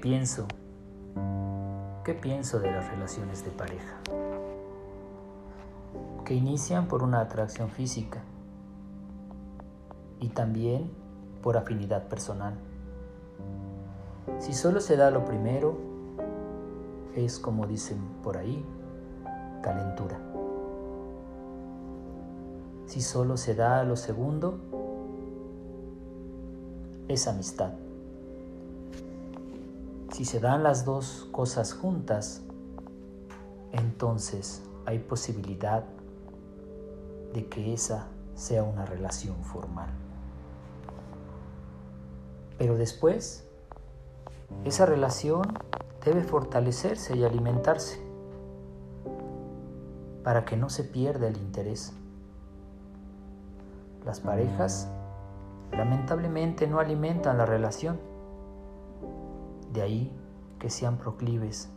pienso? ¿Qué pienso de las relaciones de pareja? Que inician por una atracción física y también por afinidad personal. Si solo se da lo primero, es como dicen por ahí, calentura. Si solo se da lo segundo, es amistad. Si se dan las dos cosas juntas, entonces hay posibilidad de que esa sea una relación formal. Pero después, esa relación debe fortalecerse y alimentarse para que no se pierda el interés. Las parejas lamentablemente no alimentan la relación. De ahí que sean proclives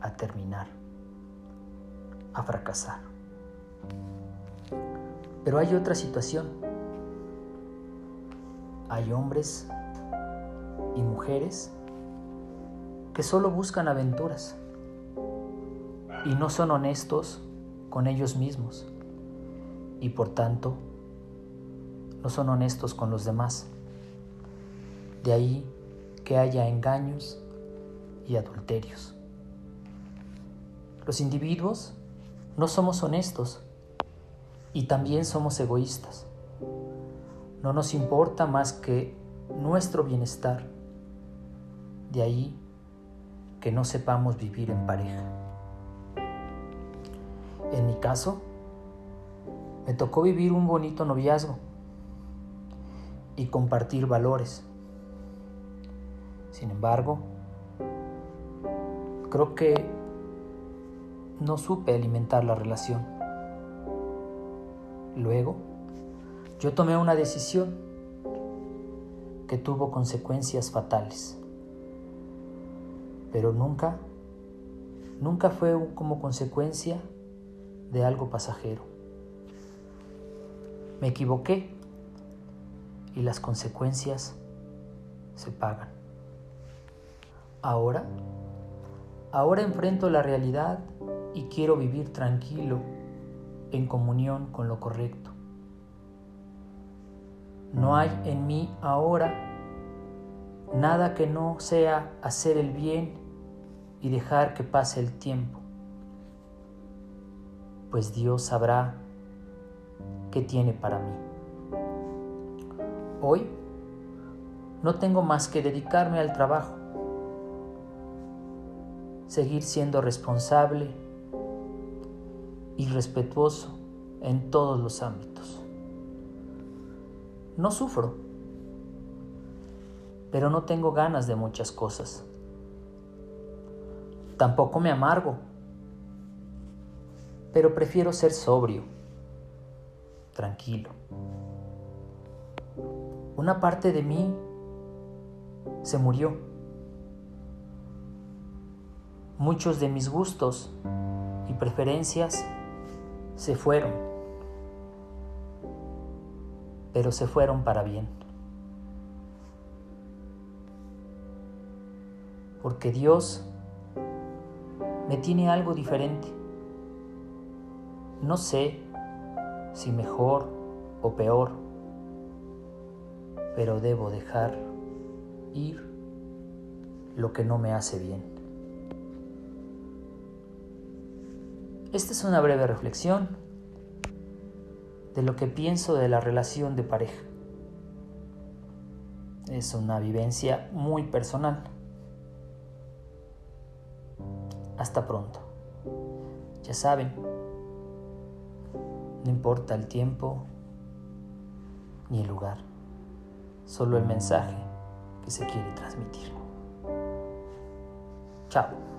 a terminar, a fracasar. Pero hay otra situación. Hay hombres y mujeres que solo buscan aventuras y no son honestos con ellos mismos y por tanto no son honestos con los demás. De ahí que haya engaños y adulterios. Los individuos no somos honestos y también somos egoístas. No nos importa más que nuestro bienestar. De ahí que no sepamos vivir en pareja. En mi caso, me tocó vivir un bonito noviazgo y compartir valores. Sin embargo, creo que no supe alimentar la relación. Luego, yo tomé una decisión que tuvo consecuencias fatales, pero nunca, nunca fue como consecuencia de algo pasajero. Me equivoqué y las consecuencias se pagan. Ahora, ahora enfrento la realidad y quiero vivir tranquilo en comunión con lo correcto. No hay en mí ahora nada que no sea hacer el bien y dejar que pase el tiempo, pues Dios sabrá qué tiene para mí. Hoy no tengo más que dedicarme al trabajo, seguir siendo responsable y respetuoso en todos los ámbitos. No sufro, pero no tengo ganas de muchas cosas. Tampoco me amargo, pero prefiero ser sobrio, tranquilo. Una parte de mí se murió. Muchos de mis gustos y preferencias se fueron pero se fueron para bien. Porque Dios me tiene algo diferente. No sé si mejor o peor, pero debo dejar ir lo que no me hace bien. Esta es una breve reflexión de lo que pienso de la relación de pareja. Es una vivencia muy personal. Hasta pronto. Ya saben, no importa el tiempo ni el lugar, solo el mensaje que se quiere transmitir. Chao.